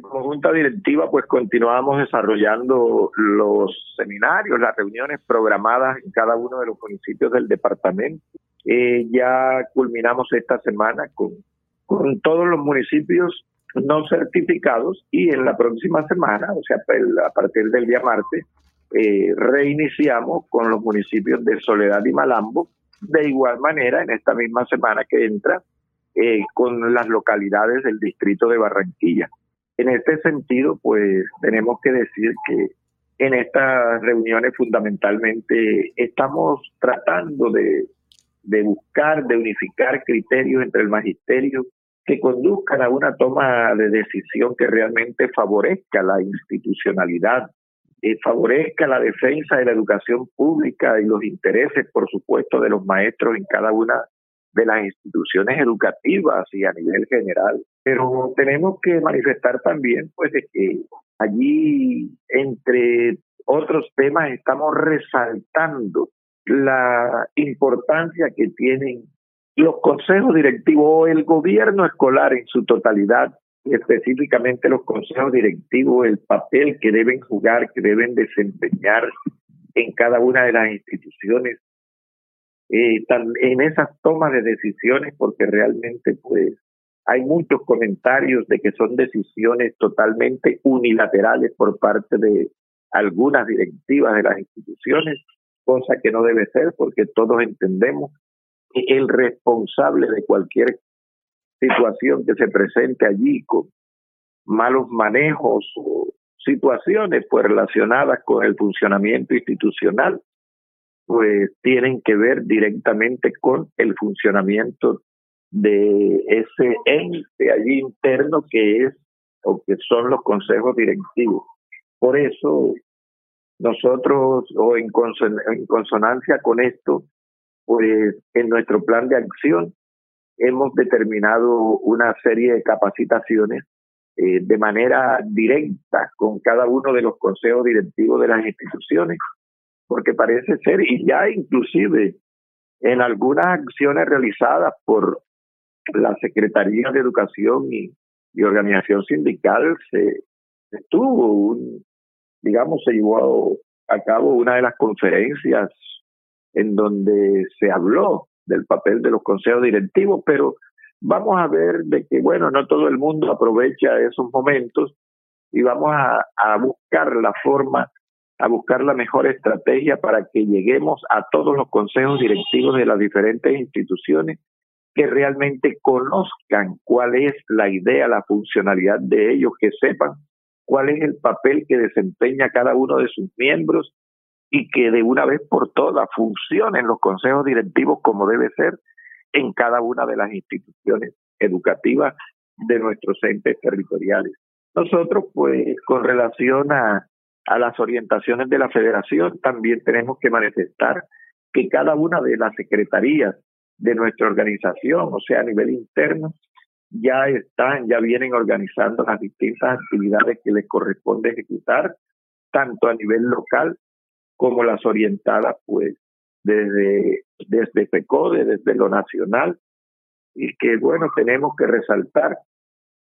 como junta directiva, pues continuamos desarrollando los seminarios, las reuniones programadas en cada uno de los municipios del departamento. Eh, ya culminamos esta semana con, con todos los municipios no certificados y en la próxima semana, o sea, a partir del día martes, eh, reiniciamos con los municipios de Soledad y Malambo. De igual manera, en esta misma semana que entra, eh, con las localidades del distrito de Barranquilla. En este sentido, pues tenemos que decir que en estas reuniones fundamentalmente estamos tratando de, de buscar, de unificar criterios entre el magisterio que conduzcan a una toma de decisión que realmente favorezca la institucionalidad, eh, favorezca la defensa de la educación pública y los intereses, por supuesto, de los maestros en cada una de las instituciones educativas y a nivel general. Pero tenemos que manifestar también, pues, de que allí, entre otros temas, estamos resaltando la importancia que tienen los consejos directivos o el gobierno escolar en su totalidad, específicamente los consejos directivos, el papel que deben jugar, que deben desempeñar en cada una de las instituciones eh, en esas tomas de decisiones, porque realmente pues hay muchos comentarios de que son decisiones totalmente unilaterales por parte de algunas directivas de las instituciones, cosa que no debe ser porque todos entendemos que el responsable de cualquier situación que se presente allí con malos manejos o situaciones pues relacionadas con el funcionamiento institucional pues tienen que ver directamente con el funcionamiento de ese ente allí interno que es o que son los consejos directivos. Por eso nosotros, o en, consonancia con esto, pues en nuestro plan de acción hemos determinado una serie de capacitaciones eh, de manera directa con cada uno de los consejos directivos de las instituciones porque parece ser, y ya inclusive en algunas acciones realizadas por la Secretaría de Educación y, Organización Sindical, se, tuvo un, digamos, se llevó a cabo una de las conferencias en donde se habló del papel de los consejos directivos, pero vamos a ver de que, bueno, no todo el mundo aprovecha esos momentos y vamos a buscar la forma a buscar la mejor estrategia para que lleguemos a todos los consejos directivos de las diferentes instituciones que realmente conozcan cuál es la idea, la funcionalidad de ellos, que sepan cuál es el papel que desempeña cada uno de sus miembros y que de una vez por todas funcionen los consejos directivos como debe ser en cada una de las instituciones educativas de nuestros entes territoriales. Nosotros, pues, con relación a a las orientaciones de la federación, también tenemos que manifestar que cada una de las secretarías de nuestra organización, o sea, a nivel interno, ya están, ya vienen organizando las distintas actividades que les corresponde ejecutar, tanto a nivel local como las orientadas, pues, desde, desde FECODE, desde lo nacional, y que, bueno, tenemos que resaltar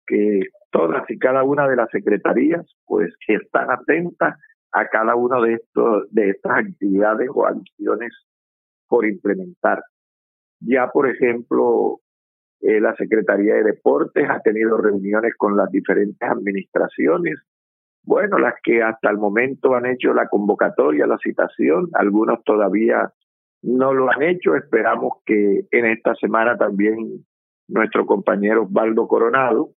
que todas y cada una de las secretarías pues están atentas a cada una de estos de estas actividades o acciones por implementar. Ya por ejemplo, eh, la Secretaría de Deportes ha tenido reuniones con las diferentes administraciones, bueno, las que hasta el momento han hecho la convocatoria, la citación, algunos todavía no lo han hecho, esperamos que en esta semana también nuestro compañero Osvaldo Coronado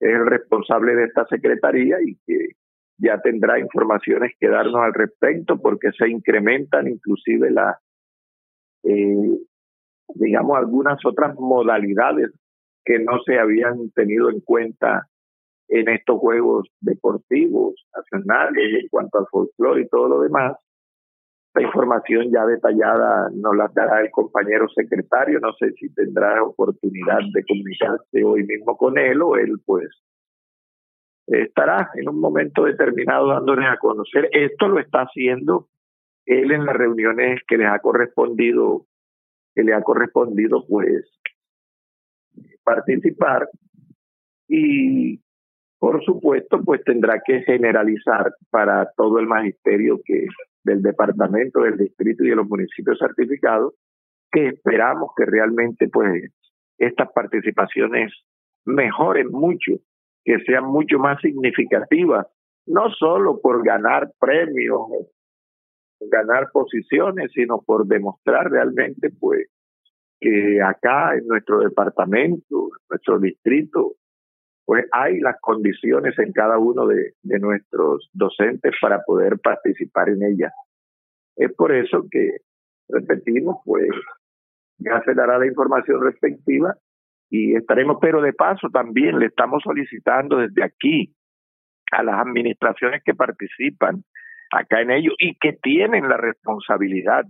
es el responsable de esta secretaría y que ya tendrá informaciones que darnos al respecto porque se incrementan inclusive las, eh, digamos, algunas otras modalidades que no se habían tenido en cuenta en estos juegos deportivos nacionales en cuanto al folclore y todo lo demás la información ya detallada nos la dará el compañero secretario. No sé si tendrá oportunidad de comunicarse hoy mismo con él o él, pues, estará en un momento determinado dándoles a conocer. Esto lo está haciendo él en las reuniones que les ha correspondido, que le ha correspondido, pues, participar. Y por supuesto, pues tendrá que generalizar para todo el magisterio que del departamento, del distrito y de los municipios certificados, que esperamos que realmente pues estas participaciones mejoren mucho, que sean mucho más significativas, no solo por ganar premios, ganar posiciones, sino por demostrar realmente pues que acá en nuestro departamento, en nuestro distrito, pues hay las condiciones en cada uno de, nuestros docentes para poder participar en ella. Es por eso que, repetimos, pues ya se dará la información respectiva y estaremos, pero de paso también le estamos solicitando desde aquí a las administraciones que participan acá en ello y que tienen la responsabilidad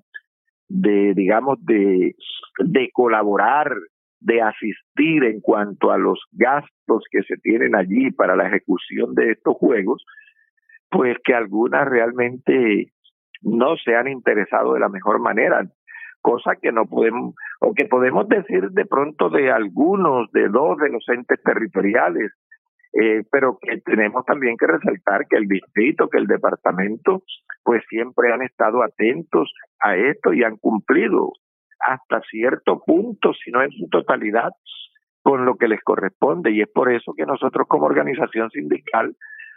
de, digamos, de, de colaborar de asistir en cuanto a los gastos que se tienen allí para la ejecución de estos juegos, pues que algunas realmente no se han interesado de la mejor manera, cosa que no podemos, o que podemos decir de pronto de algunos, de dos de los entes territoriales, eh, pero que tenemos también que resaltar que el distrito, que el departamento, pues siempre han estado atentos a esto y han cumplido hasta cierto punto, si no en su totalidad, con lo que les corresponde. Y es por eso que nosotros como organización sindical,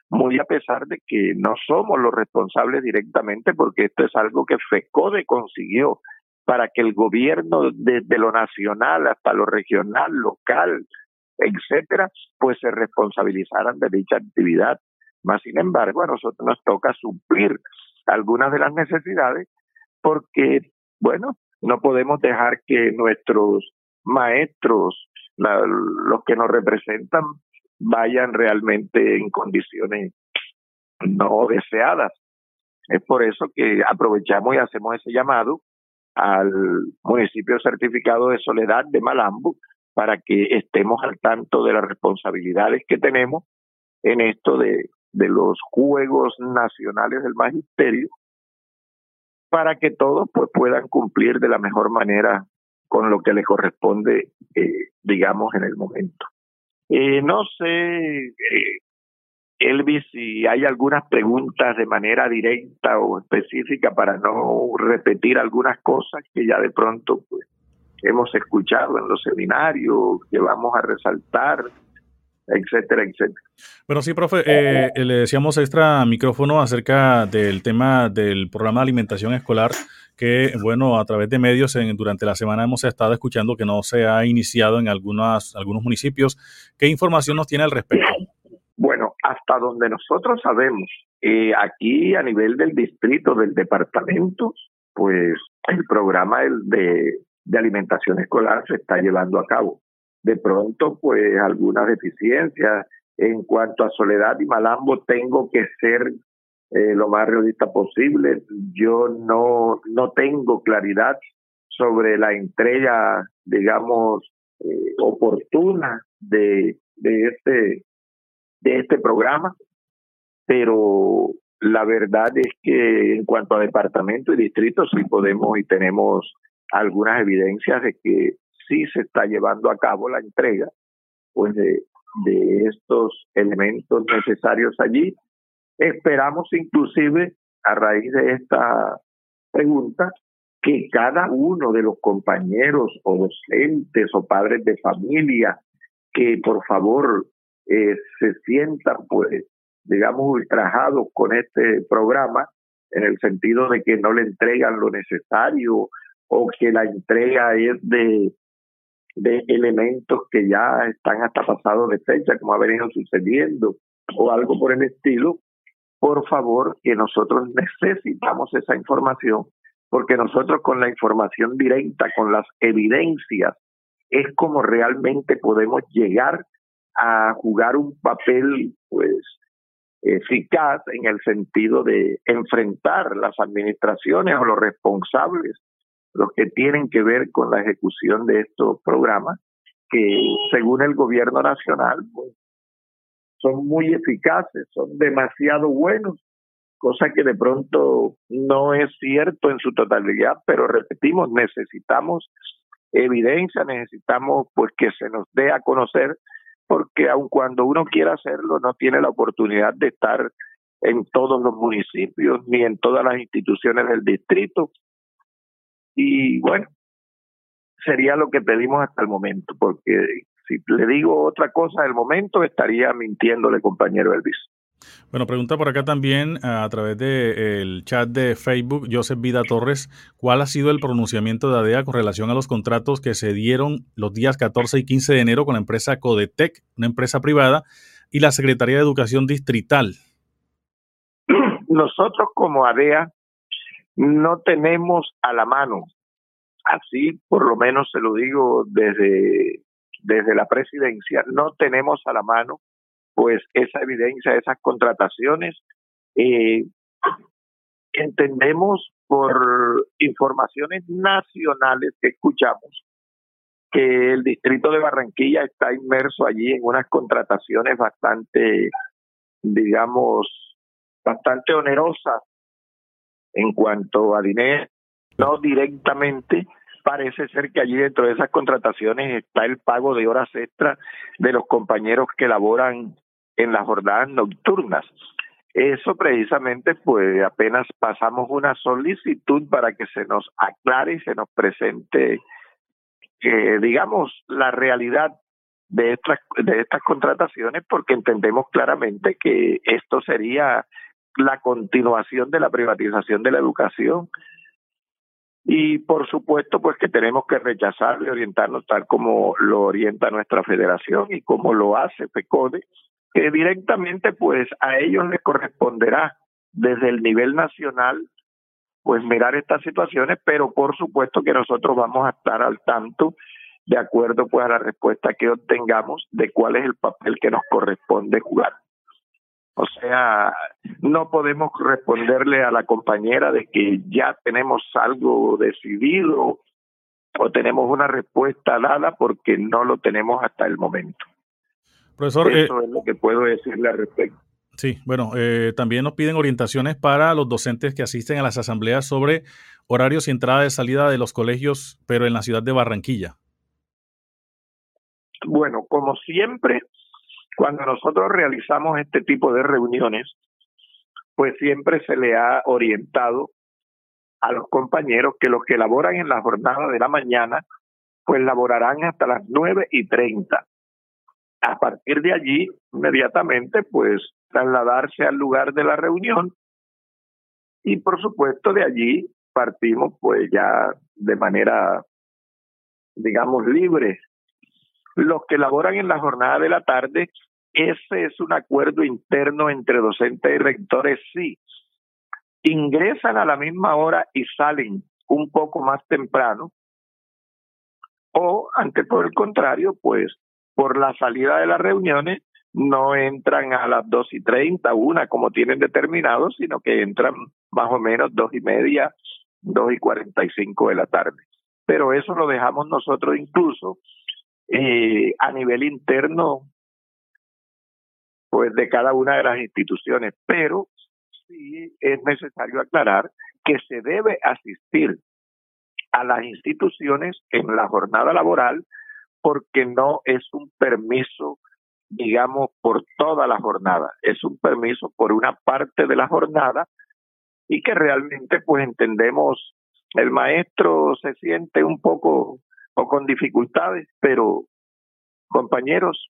muy a pesar de que no somos los responsables directamente, porque esto es algo que FECODE consiguió para que el gobierno desde lo nacional hasta lo regional, local, etcétera, pues se responsabilizaran de dicha actividad. Más sin embargo, a nosotros nos toca suplir algunas de las necesidades porque, bueno, no podemos dejar que nuestros maestros, los que nos representan, vayan realmente en condiciones no deseadas. Es por eso que aprovechamos y hacemos ese llamado al municipio certificado de Soledad de Malambo para que estemos al tanto de las responsabilidades que tenemos en esto de, de los Juegos Nacionales del Magisterio para que todos pues, puedan cumplir de la mejor manera con lo que le corresponde, eh, digamos, en el momento. Eh, no sé, eh, Elvis, si hay algunas preguntas de manera directa o específica para no repetir algunas cosas que ya de pronto pues, hemos escuchado en los seminarios, que vamos a resaltar etcétera, etcétera. Bueno, sí, profe, eh, le decíamos extra micrófono acerca del tema del programa de alimentación escolar, que, bueno, a través de medios en, durante la semana hemos estado escuchando que no se ha iniciado en algunas, algunos municipios. ¿Qué información nos tiene al respecto? Bueno, hasta donde nosotros sabemos, eh, aquí a nivel del distrito, del departamento, pues el programa de, de alimentación escolar se está llevando a cabo de pronto pues algunas deficiencias. En cuanto a Soledad y Malambo, tengo que ser eh, lo más realista posible. Yo no, no tengo claridad sobre la entrega, digamos, eh, oportuna de, de, este, de este programa, pero la verdad es que en cuanto a departamento y distrito sí podemos y tenemos algunas evidencias de que sí se está llevando a cabo la entrega pues de, de estos elementos necesarios allí. Esperamos inclusive a raíz de esta pregunta que cada uno de los compañeros o docentes o padres de familia que por favor eh, se sientan pues digamos ultrajados con este programa en el sentido de que no le entregan lo necesario o que la entrega es de de elementos que ya están hasta pasados de fecha, como ha venido sucediendo, o algo por el estilo, por favor, que nosotros necesitamos esa información, porque nosotros con la información directa, con las evidencias, es como realmente podemos llegar a jugar un papel, pues, eficaz en el sentido de enfrentar las administraciones o los responsables los que tienen que ver con la ejecución de estos programas, que según el gobierno nacional, pues, son muy eficaces, son demasiado buenos, cosa que de pronto no es cierto en su totalidad, pero repetimos, necesitamos evidencia, necesitamos pues que se nos dé a conocer porque aun cuando uno quiera hacerlo, no tiene la oportunidad de estar en todos los municipios ni en todas las instituciones del distrito. Y bueno, sería lo que pedimos hasta el momento, porque si le digo otra cosa del momento, estaría mintiéndole, compañero Elvis. Bueno, pregunta por acá también a través del chat de Facebook, Joseph Vida Torres, ¿cuál ha sido el pronunciamiento de ADEA con relación a los contratos que se dieron los días 14 y 15 de enero con la empresa Codetec, una empresa privada, y la Secretaría de Educación Distrital? Nosotros como ADEA no tenemos a la mano, así por lo menos se lo digo desde, desde la presidencia, no tenemos a la mano pues esa evidencia de esas contrataciones. Eh, entendemos por informaciones nacionales que escuchamos que el distrito de Barranquilla está inmerso allí en unas contrataciones bastante, digamos, bastante onerosas en cuanto a dinero, no directamente, parece ser que allí dentro de esas contrataciones está el pago de horas extras de los compañeros que laboran en las jornadas nocturnas. Eso precisamente, pues apenas pasamos una solicitud para que se nos aclare y se nos presente, eh, digamos, la realidad de estas, de estas contrataciones, porque entendemos claramente que esto sería la continuación de la privatización de la educación. Y por supuesto, pues que tenemos que rechazar y orientarnos tal como lo orienta nuestra federación y como lo hace FECODE, que directamente pues a ellos les corresponderá desde el nivel nacional pues mirar estas situaciones, pero por supuesto que nosotros vamos a estar al tanto de acuerdo pues a la respuesta que obtengamos de cuál es el papel que nos corresponde jugar. O sea, no podemos responderle a la compañera de que ya tenemos algo decidido o tenemos una respuesta dada porque no lo tenemos hasta el momento. Profesor, Eso eh, es lo que puedo decirle al respecto. Sí, bueno, eh, también nos piden orientaciones para los docentes que asisten a las asambleas sobre horarios y entrada y salida de los colegios, pero en la ciudad de Barranquilla. Bueno, como siempre, cuando nosotros realizamos este tipo de reuniones, pues siempre se le ha orientado a los compañeros que los que laboran en la jornada de la mañana, pues laborarán hasta las nueve y treinta a partir de allí, inmediatamente, pues trasladarse al lugar de la reunión y por supuesto de allí partimos pues ya de manera, digamos, libre. Los que laboran en la jornada de la tarde, ese es un acuerdo interno entre docentes y rectores, sí. Ingresan a la misma hora y salen un poco más temprano, o ante por el contrario, pues por la salida de las reuniones no entran a las dos y treinta, una como tienen determinado, sino que entran más o menos dos y media, dos y cuarenta y cinco de la tarde. Pero eso lo dejamos nosotros incluso eh, a nivel interno, pues de cada una de las instituciones. Pero sí es necesario aclarar que se debe asistir a las instituciones en la jornada laboral porque no es un permiso, digamos, por toda la jornada, es un permiso por una parte de la jornada y que realmente pues entendemos el maestro se siente un poco o con dificultades, pero compañeros,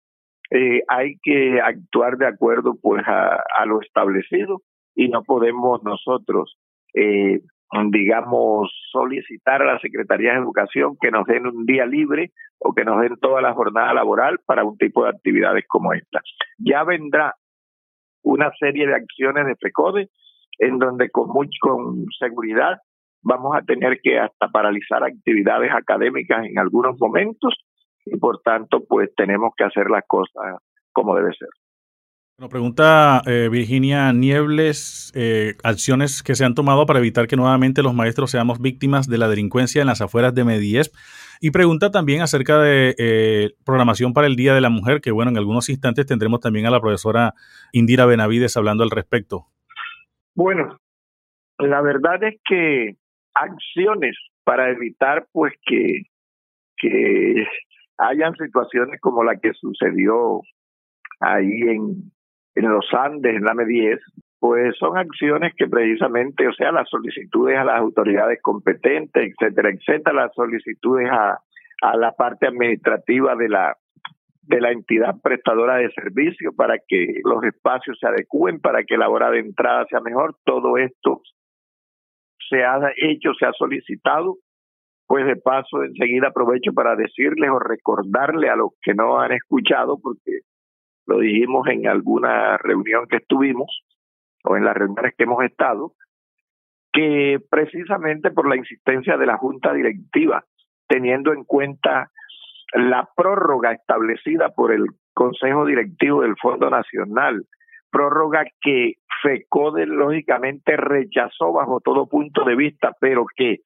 eh, hay que actuar de acuerdo pues a, lo establecido y no podemos nosotros eh, digamos, solicitar a la Secretaría de Educación que nos den un día libre o que nos den toda la jornada laboral para un tipo de actividades como esta. Ya vendrá una serie de acciones de FECODE en donde con, mucho, con seguridad vamos a tener que hasta paralizar actividades académicas en algunos momentos y por tanto pues tenemos que hacer las cosas como debe ser. Nos pregunta eh, Virginia Niebles, eh, acciones que se han tomado para evitar que nuevamente los maestros seamos víctimas de la delincuencia en las afueras de Mediesp. Y pregunta también acerca de eh, programación para el Día de la Mujer, que bueno, en algunos instantes tendremos también a la profesora Indira Benavides hablando al respecto. Bueno, la verdad es que acciones para evitar pues que, que hayan situaciones como la que sucedió ahí en, en los Andes, en la M10, pues son acciones que precisamente, o sea, las solicitudes a las autoridades competentes, etcétera, etcétera, las solicitudes a, a la parte administrativa de la de la entidad prestadora de servicio para que los espacios se adecúen, para que la hora de entrada sea mejor. Todo esto se ha hecho, se ha solicitado. Pues de paso, enseguida aprovecho para decirles o recordarle a los que no han escuchado, porque lo dijimos en alguna reunión que estuvimos o en las reuniones que hemos estado, que precisamente por la insistencia de la Junta Directiva, teniendo en cuenta la prórroga establecida por el Consejo Directivo del Fondo Nacional, prórroga que FECODE lógicamente rechazó bajo todo punto de vista, pero que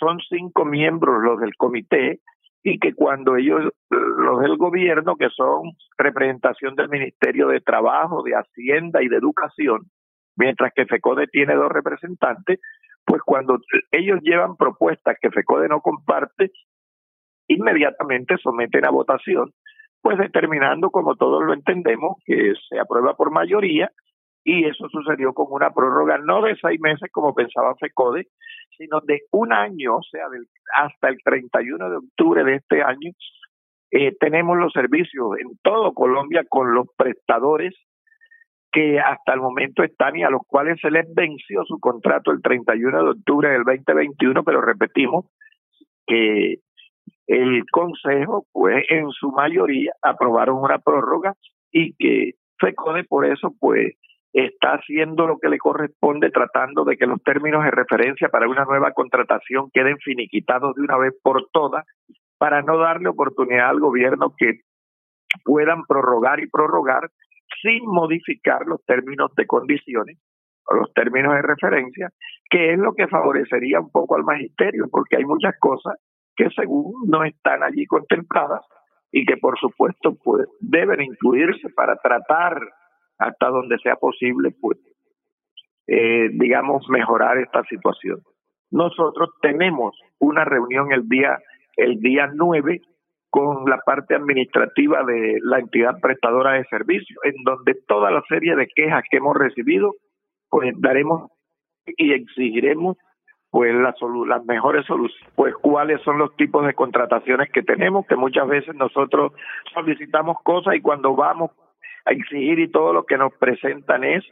son cinco miembros los del comité y que cuando ellos, los del gobierno, que son representación del Ministerio de Trabajo, de Hacienda y de Educación, mientras que FECODE tiene dos representantes, pues cuando ellos llevan propuestas que FECODE no comparte, inmediatamente someten a votación, pues determinando, como todos lo entendemos, que se aprueba por mayoría, y eso sucedió con una prórroga no de seis meses como pensaba FECODE, sino de un año, o sea, del, hasta el 31 de octubre de este año, eh, tenemos los servicios en todo Colombia con los prestadores que hasta el momento están y a los cuales se les venció su contrato el 31 de octubre del 2021, pero repetimos que el Consejo, pues en su mayoría aprobaron una prórroga y que FECODE por eso, pues está haciendo lo que le corresponde, tratando de que los términos de referencia para una nueva contratación queden finiquitados de una vez por todas, para no darle oportunidad al gobierno que puedan prorrogar y prorrogar sin modificar los términos de condiciones o los términos de referencia, que es lo que favorecería un poco al magisterio, porque hay muchas cosas que según no están allí contempladas y que por supuesto pues deben incluirse para tratar hasta donde sea posible pues eh, digamos mejorar esta situación. Nosotros tenemos una reunión el día el día 9 con la parte administrativa de la entidad prestadora de servicios, en donde toda la serie de quejas que hemos recibido, pues daremos y exigiremos pues las, las mejores soluciones, pues cuáles son los tipos de contrataciones que tenemos, que muchas veces nosotros solicitamos cosas y cuando vamos a exigir y todo lo que nos presentan es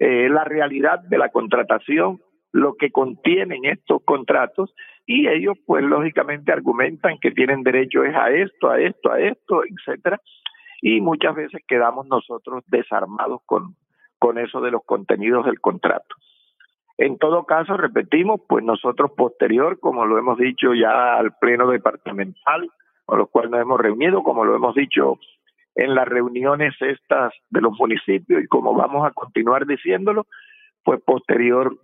eh, la realidad de la contratación, lo que contienen estos contratos y ellos pues lógicamente argumentan que tienen derecho es a esto, a esto, a esto, etcétera y muchas veces quedamos nosotros desarmados con con eso de los contenidos del contrato. En todo caso, repetimos, pues nosotros posterior, como lo hemos dicho ya al pleno departamental, con los cuales nos hemos reunido, como lo hemos dicho en las reuniones estas de los municipios y como vamos a continuar diciéndolo, pues posterior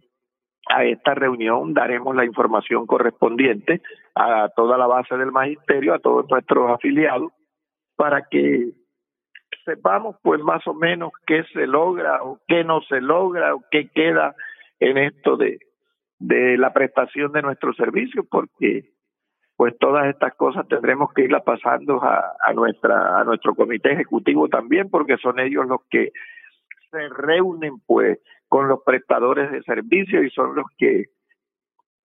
a esta reunión daremos la información correspondiente a toda la base del magisterio, a todos nuestros afiliados, para que sepamos pues más o menos qué se logra o qué no se logra o qué queda en esto de, de la prestación de nuestros servicios, porque pues todas estas cosas tendremos que irlas pasando a, a nuestra a nuestro comité ejecutivo también, porque son ellos los que se reúnen pues con los prestadores de servicios y son los que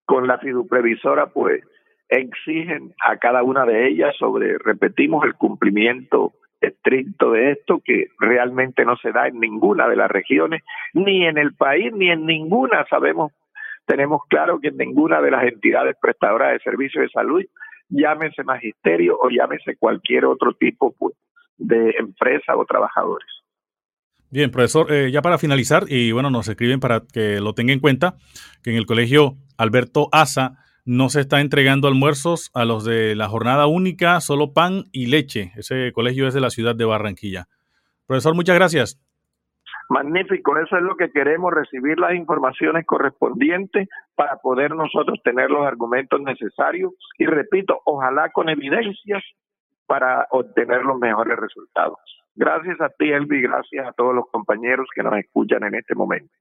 con la fiduprevisora pues exigen a cada una de ellas sobre, repetimos, el cumplimiento estricto de esto que realmente no se da en ninguna de las regiones, ni en el país, ni en ninguna, sabemos, tenemos claro que en ninguna de las entidades prestadoras de servicios de salud, llámese magisterio o llámese cualquier otro tipo pues, de empresa o trabajadores. Bien, profesor, eh, ya para finalizar, y bueno, nos escriben para que lo tenga en cuenta, que en el colegio Alberto Asa no se está entregando almuerzos a los de la jornada única, solo pan y leche. Ese colegio es de la ciudad de Barranquilla. Profesor, muchas gracias. Magnífico, eso es lo que queremos, recibir las informaciones correspondientes para poder nosotros tener los argumentos necesarios y repito, ojalá con evidencias para obtener los mejores resultados. Gracias a ti, Elvi, gracias a todos los compañeros que nos escuchan en este momento.